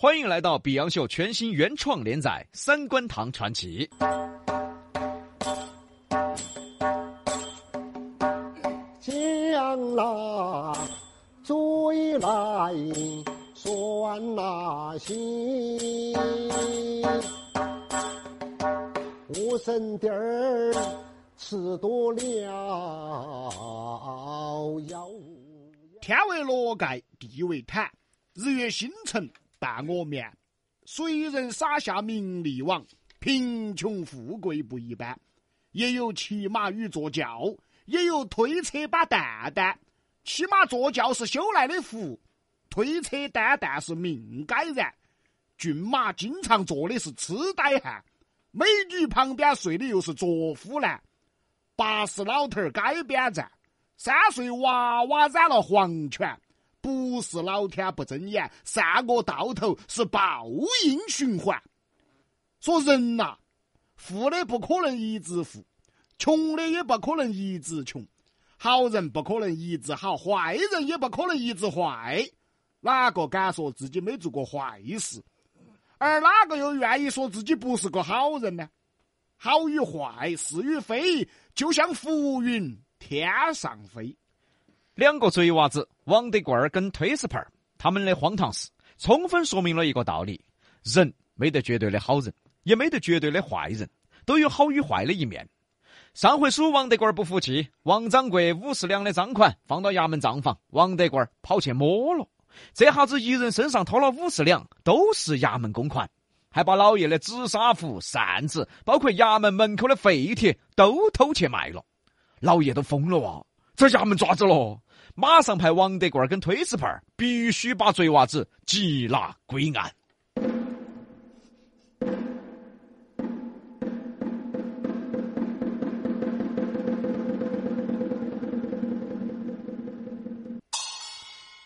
欢迎来到《比洋秀》全新原创连载《三观堂传奇》。将那追来算那心，我生点儿吃多了要。天为罗盖，地为毯，日月星辰伴我眠。谁人撒下名利网？贫穷富贵不一般。也有骑马与坐轿，也有推车把担担。骑马坐轿是修来的福，推车担担是命该然。骏马经常坐的是痴呆汉，美女旁边睡的又是作夫男。八十老头儿街边站。三岁娃娃染了黄泉，不是老天不睁眼，善恶到头是报应循环。说人呐，富的不可能一直富，穷的也不可能一直穷，好人不可能一直好，坏人也不可能一直坏。哪个敢说自己没做过坏事？而哪个又愿意说自己不是个好人呢？好与坏，是与非，就像浮云。天上飞，两个贼娃子王德贵儿跟推石盆儿，他们的荒唐事，充分说明了一个道理：人没得绝对的好人，也没得绝对的坏人，都有好与坏的一面。上回书王德贵儿不服气，王掌柜五十两的赃款放到衙门账房，王德贵儿跑去摸了，这下子一人身上偷了五十两，都是衙门公款，还把老爷的紫砂壶、扇子，包括衙门门口的废铁都偷去卖了。老爷都疯了哇！这衙门抓子了，马上派王德贵跟推石盆必须把贼娃子缉拿归案。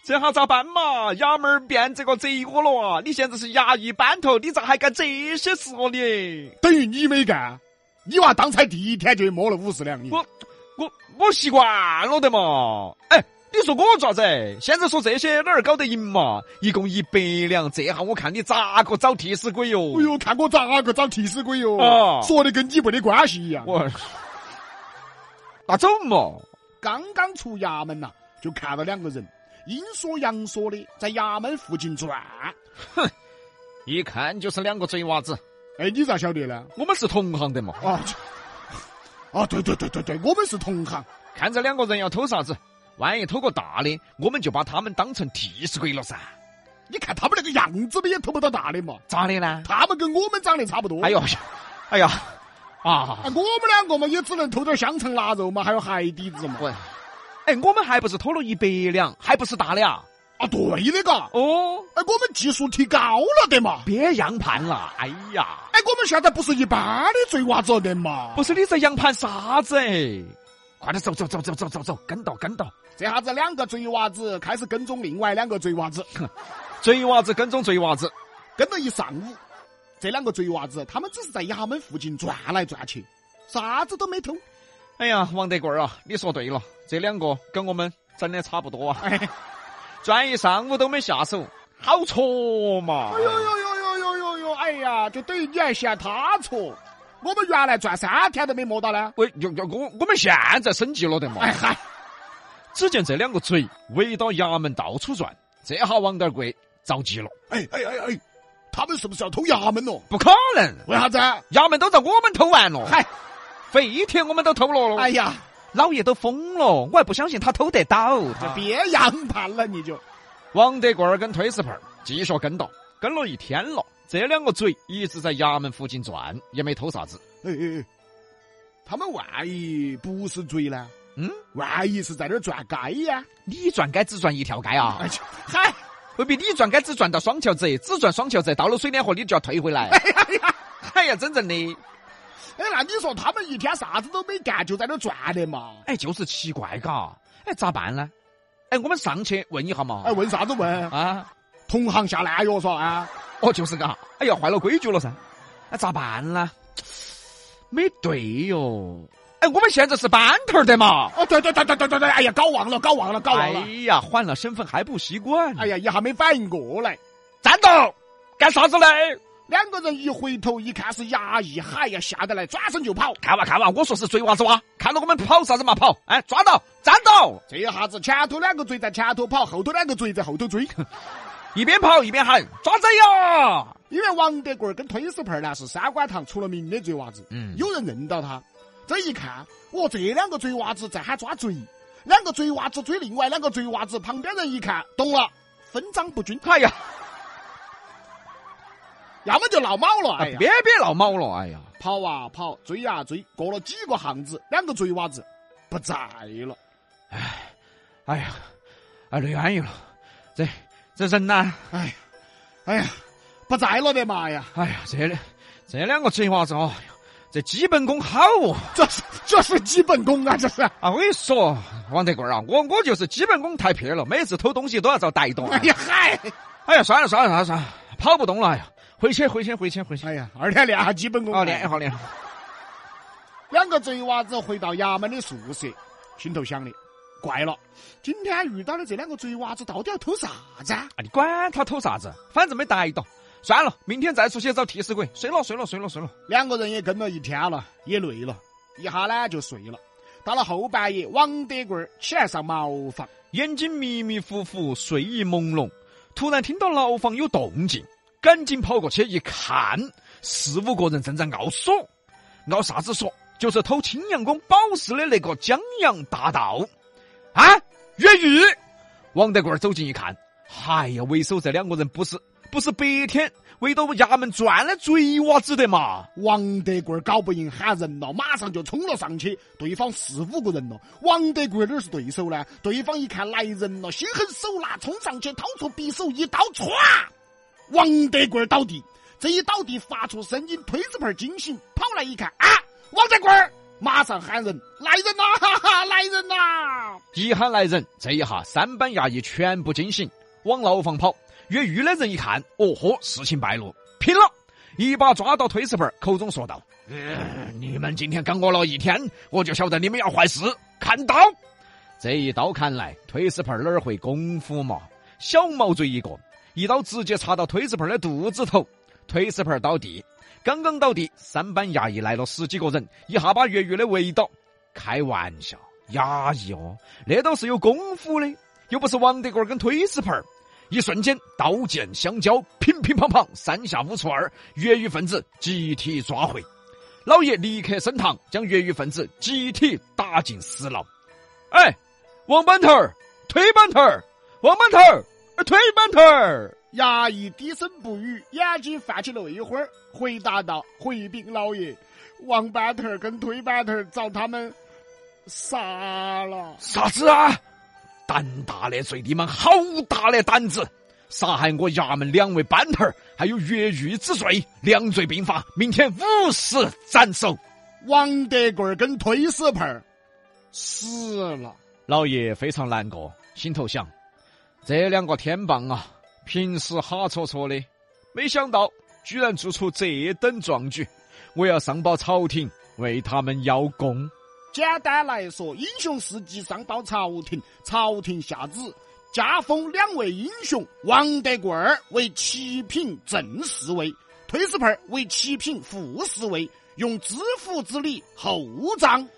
这下咋办嘛？衙门变这个贼窝了啊！你现在是衙役班头，你咋还干这些事哦？你等于你没干，你娃当差第一天就摸了五十两，你我。我我习惯了的嘛，哎，你说我咋子？现在说这些哪儿搞得赢嘛？一共一百两，这下我看你咋个找替死鬼哟？哎呦，看我咋个找替死鬼哟？啊，说的跟你没得关系一样。我，那走嘛？刚刚出衙门呐，就看到两个人阴说阳说的在衙门附近转。哼，一看就是两个贼娃子。哎，你咋晓得呢？我们是同行的嘛。啊。啊，对对对对对，我们是同行。看这两个人要偷啥子，万一偷个大的，我们就把他们当成替死鬼了噻。你看他们那个样子，也偷不到大的嘛？咋的呢？他们跟我们长得差不多。哎呦，哎呀，啊！我们两个嘛，也只能偷点香肠腊肉嘛，还有海底子嘛。哎，我们还不是偷了一百两，还不是大的啊？啊，对的嘎。哦，哎，我们技术提高了的嘛，别样盘了。哎呀，哎，我们现在不是一般的贼娃子的嘛。不是你在洋盘啥子？哎，快点走走走走走走走，跟到跟到。这下子两个贼娃子开始跟踪另外两个贼娃子，贼娃子跟踪贼娃子，跟了一上午。这两个贼娃子，他们只是在衙门附近转来转去，啥子都没偷。哎呀，王德贵啊，你说对了，这两个跟我们整的差不多啊。转一上午都没下手，好挫嘛！哎呦呦呦呦呦呦呦！哎呀，就等于你还嫌他挫。我们原来转三天都没摸到呢。喂，就就我我们现在升级了的嘛。哎嗨！只见这两个嘴围到衙门到处转，这下王德贵着急了。哎哎哎哎，他们是不是要偷衙门了？不可能！为啥子？衙门都在我们偷完了。嗨，废铁我们都偷了了。哎呀！老爷都疯了，我还不相信他偷得到。就别洋盘了，你就。王德贵儿跟推石盆儿继续跟到，跟了一天了。这两个嘴一直在衙门附近转，也没偷啥子。哎哎哎，他们万一不是嘴呢？嗯，万一是在那儿转街呀？你转街只转一条街啊？嗨，未必你转街只转到双桥子，只转双桥子，到了水碾河你就要退回来。哎呀，哎呀，真正的。哎，那你说他们一天啥子都没干，就在那转的嘛？哎，就是奇怪嘎。哎，咋办呢？哎，我们上去问一下嘛。哎，问啥子问啊？同行下烂药嗦啊？哦，就是嘎。哎呀，坏了规矩了噻。哎，咋办呢？没对哟。哎，我们现在是班头的嘛。哦，对对对对对对对。哎呀，搞忘了，搞忘了，搞忘了。哎呀，换了身份还不习惯。哎呀，一下没反应过来。站住！干啥子嘞？两个人一回头一看是衙役，嗨呀，吓得来，转身就跑。看哇看哇，我说是贼娃子哇！看到我们跑啥子嘛跑？哎，抓到，站到！这一下子前头两个贼在前头跑，后头两个贼在后头追。一边跑一边喊抓贼呀！因为王德贵跟推屎盆呢是三官堂出了名的贼娃子，嗯有人认到他。这一看，哦，这两个贼娃子在喊抓贼，两个贼娃子追另外两个贼娃子，旁边人一看懂了，分赃不均，哎呀，要么就闹猫了，哎呀，别别闹猫了，哎呀，跑啊跑，追啊追，过了几个巷子，两个贼娃子不在了。哎哎呀，哎累安逸了，这这人呐，哎呀，哎呀，不在了的嘛呀！哎呀，这两这两个贼娃子哦，这基本功好哦。这是这是基本功啊，这是。啊，我跟你说，王德贵啊，我我就是基本功太撇了，每次偷东西都要遭逮到。哎呀嗨！哎呀，算了算了算了算了，跑不动了，哎呀，回去回去回去回去。哎呀，二天练下基本功。哦，练一下练一下。两个贼娃子回到衙门的宿舍，心头想的，怪了，今天遇到的这两个贼娃子到底要偷啥子啊？啊，你管他偷啥子，反正没逮到。算了，明天再出去找替死鬼。睡了睡了睡了睡了。两个人也跟了一天了，也累了，一下呢就睡了。到了后半夜，王德贵儿起来上茅房，眼睛迷迷糊糊，睡意朦胧，突然听到牢房有动静，赶紧跑过去一看，四五个人正在拗锁，拗啥子锁？就是偷青阳宫宝石的那个江洋大盗。啊，越狱！王德贵走近一看，哎呀，为首这两个人不是不是白天围到衙门转的贼娃子的嘛？王德贵搞不赢喊人了，马上就冲了上去，对方四五个人了，王德贵儿哪是对手呢？对方一看来人了，心狠手辣，冲上去掏出匕首一刀，歘，王德贵倒地。这一倒地发出声音，推死盆惊醒，跑来一看啊，王德贵，马上喊人来人呐，哈哈，来人呐！一喊来人，这一下三班衙役全部惊醒，往牢房跑。越狱的人一看，哦豁，事情败露，拼了！一把抓到推死盆，口中说道：“嗯，你们今天跟我了一天，我就晓得你们要坏事。看刀！”这一刀砍来，推死盆哪儿会功夫嘛？小毛贼一个，一刀直接插到推死盆的肚子头，推死盆倒地。刚刚倒地，三班衙役来了十几个人，一下把越狱的围倒。开玩笑，衙役哦，那都是有功夫的，又不是王德贵跟推死盆儿。一瞬间，刀剑相交，乒乒乓乓，三下五除二，越狱分子集体抓回。老爷立刻升堂，将越狱分子集体打进死牢。哎，王板头儿，推板头儿，王板头儿，推板头儿。衙役低声不语，眼睛泛起了泪花儿，回答道：“回禀老爷，王板头儿跟推板头儿遭他们杀了。啥子啊？胆大的贼你们好大的胆子！杀害我衙门两位班头儿，还有越狱之罪，两罪并罚，明天午时斩首。”王德贵儿跟推死盆儿死了。老爷非常难过，心头想：这两个天棒啊，平时哈戳戳的，没想到居然做出这等壮举。我要上报朝廷，为他们邀功。简单来说，英雄事迹上报朝廷，朝廷下旨加封两位英雄，王德贵儿为七品正侍卫，推事牌儿为七品副侍卫，用知府之礼厚葬。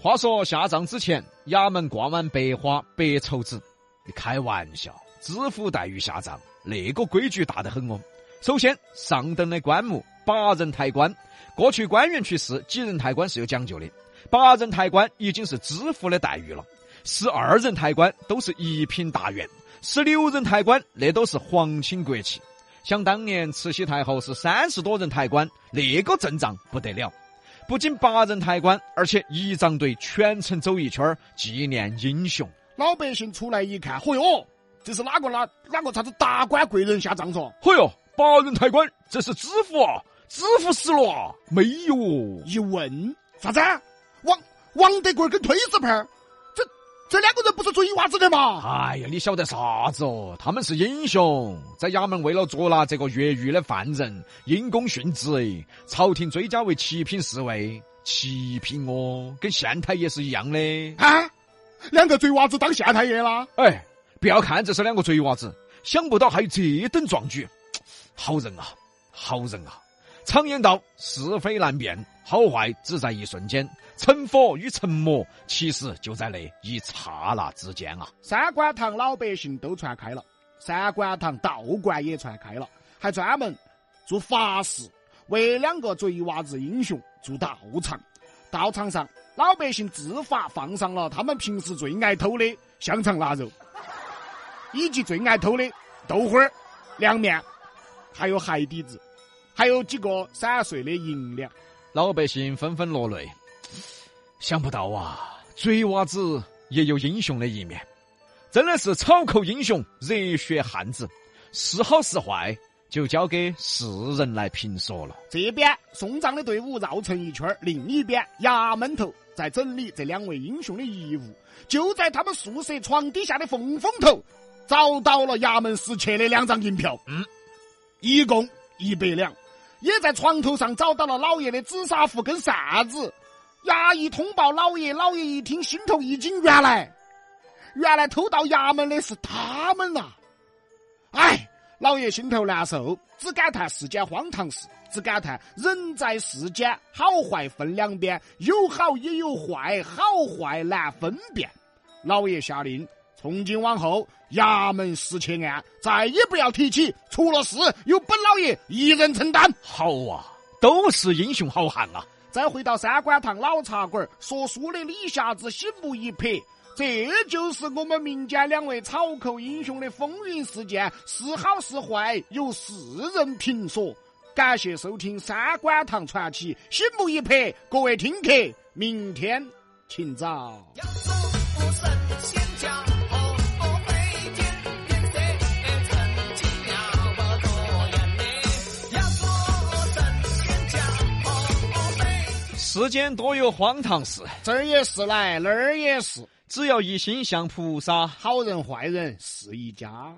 话说下葬之前，衙门挂满白花白绸子。你开玩笑，知府待遇下葬，那个规矩大得很哦。首先，上等的棺木八人抬棺，过去官员去世，几人抬棺是有讲究的。八人抬棺已经是知府的待遇了，十二人抬棺都是一品大员，十六人抬棺那都是皇亲国戚。想当年慈禧太后是三十多人抬棺，那个阵仗不得了。不仅八人抬棺，而且仪仗队全程走一圈纪念英雄。老百姓出来一看，嚯哟，这是哪个哪哪个啥子达官贵人下葬嗦？嚯哟，八人抬棺，这是知府啊！知府死了啊？没有哦。一问啥子啊？王王德贵跟推子牌儿，这这两个人不是贼娃子的吗？哎呀，你晓得啥子哦？他们是英雄，在衙门为了捉拿这个越狱的犯人，因公殉职，哎，朝廷追加为七品侍卫。七品哦，跟县太爷是一样的。啊，两个贼娃子当县太爷啦？哎，不要看这是两个贼娃子，想不到还有这等壮举，好人啊！好人啊！常言道，是非难辨，好坏只在一瞬间，成佛与成魔，其实就在那一刹那之间啊！三观堂老百姓都传开了，三观堂道观也传开了，还专门做法事，为两个贼娃子英雄做道场。道场上，老百姓自发放上了他们平时最爱偷的香肠腊肉，以及最爱偷的豆花儿、凉面，还有海底子。还有几个散碎的银两，老百姓纷纷落泪。想不到啊，贼娃子也有英雄的一面，真的是草寇英雄，热血汉子。是好是坏，就交给世人来评说了。这边送葬的队伍绕成一圈另一边衙门头在整理这两位英雄的遗物。就在他们宿舍床底下的缝缝头，找到了衙门失窃的两张银票，嗯，一共一百两。也在床头上找到了老爷的紫砂壶跟扇子，衙役通报老爷，老爷一听心头一惊，原来，原来偷到衙门的是他们呐！哎，老爷心头难受，只感叹世间荒唐事，只感叹人在世间好坏分两边，有好也有坏，好坏难分辨。老爷下令。从今往后，衙门失窃案再也不要提起，出了事由本老爷一人承担。好啊，都是英雄好汉啊！再回到三官堂老茶馆说书的李瞎子醒目一拍，这就是我们民间两位草寇英雄的风云事件，是好是坏由世人评说。感谢收听三观堂传奇，醒目一拍，各位听客，明天请早。世间多有荒唐事，这儿也是来，那儿也是。只要一心向菩萨，好人坏人是一家。